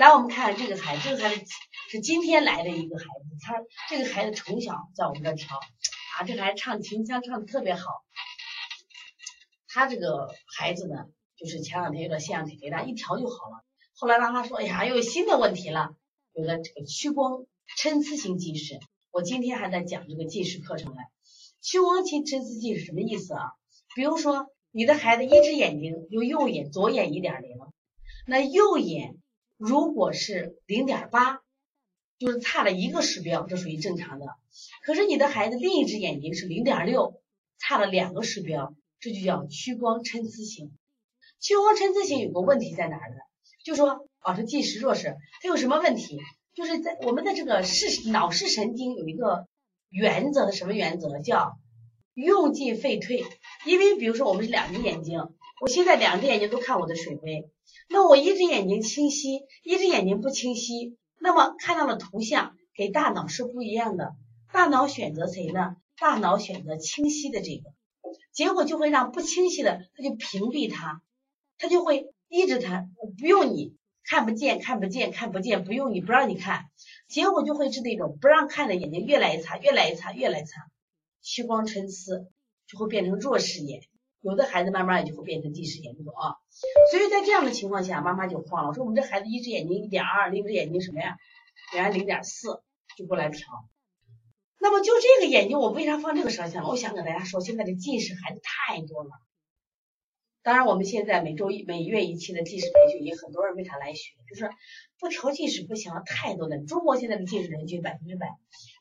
来，我们看看这个孩子，这个孩子是今天来的一个孩子，他这个孩子从小在我们这调啊，这孩子唱秦腔唱的特别好。他这个孩子呢，就是前两天有点腺样体肥大，一调就好了。后来让他说，哎呀，又有新的问题了，有了这个屈光参差型近视。我今天还在讲这个近视课程呢。屈光参参差近视什么意思啊？比如说你的孩子一只眼睛有右眼左眼一点零，那右眼如果是零点八，就是差了一个视标，这属于正常的。可是你的孩子另一只眼睛是零点六，差了两个视标，这就叫屈光参差型。屈光参差型有个问题在哪儿呢？就说啊，这近视弱视，它有什么问题？就是在我们的这个视脑视神经有一个原则的，什么原则？叫用进废退。因为比如说我们是两只眼睛，我现在两只眼睛都看我的水杯，那我一只眼睛清晰，一只眼睛不清晰，那么看到的图像给大脑是不一样的。大脑选择谁呢？大脑选择清晰的这个，结果就会让不清晰的，它就屏蔽它，它就会。抑制它，不用你看不见，看不见，看不见，不用你不让你看，结果就会是那种不让看的眼睛越来越差，越来越差，越来越差，屈光参差就会变成弱视眼，有的孩子慢慢也就会变成近视眼，这种啊。所以在这样的情况下，妈妈就慌了，说我们这孩子一只眼睛一点二，另一只眼睛什么呀？原来零点四，就过来调。那么就这个眼睛，我为啥放这个摄像？我想跟大家说，现在的近视孩子太多了。当然，我们现在每周一、每月一期的近视培训，也很多人为啥来学？就是不调近视不行，太多的。中国现在的近视人群百分之百，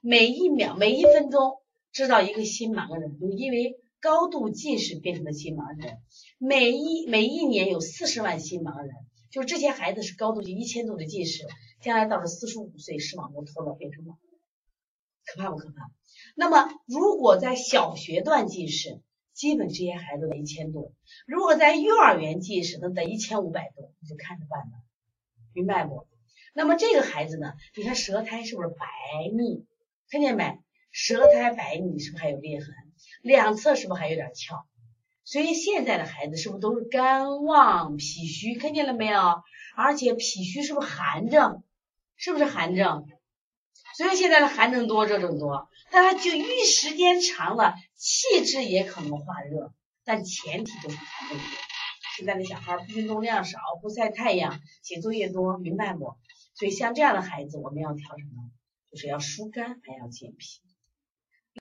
每一秒、每一分钟知道一个新盲人，就因为高度近视变成了新盲人。每一每一年有四十万新盲人，就这些孩子是高度近一千度的近视，将来到了四十五岁视网膜脱落变成盲人，可怕不可怕？那么如果在小学段近视，基本这些孩子得一千度，如果在幼儿园近视，那得一千五百度，你就看着办吧，明白不？那么这个孩子呢，你看舌苔是不是白腻？看见没？舌苔白腻是不是还有裂痕？两侧是不是还有点翘？所以现在的孩子是不是都是肝旺脾虚？看见了没有？而且脾虚是不是寒症？是不是寒症？所以现在的寒症多，热症多，但它就遇时间长了，气滞也可能化热，但前提都是寒症多。现在的小孩运动量少，不晒太阳，写作业多，明白不？所以像这样的孩子，我们要调什么？就是要疏肝，还要健脾。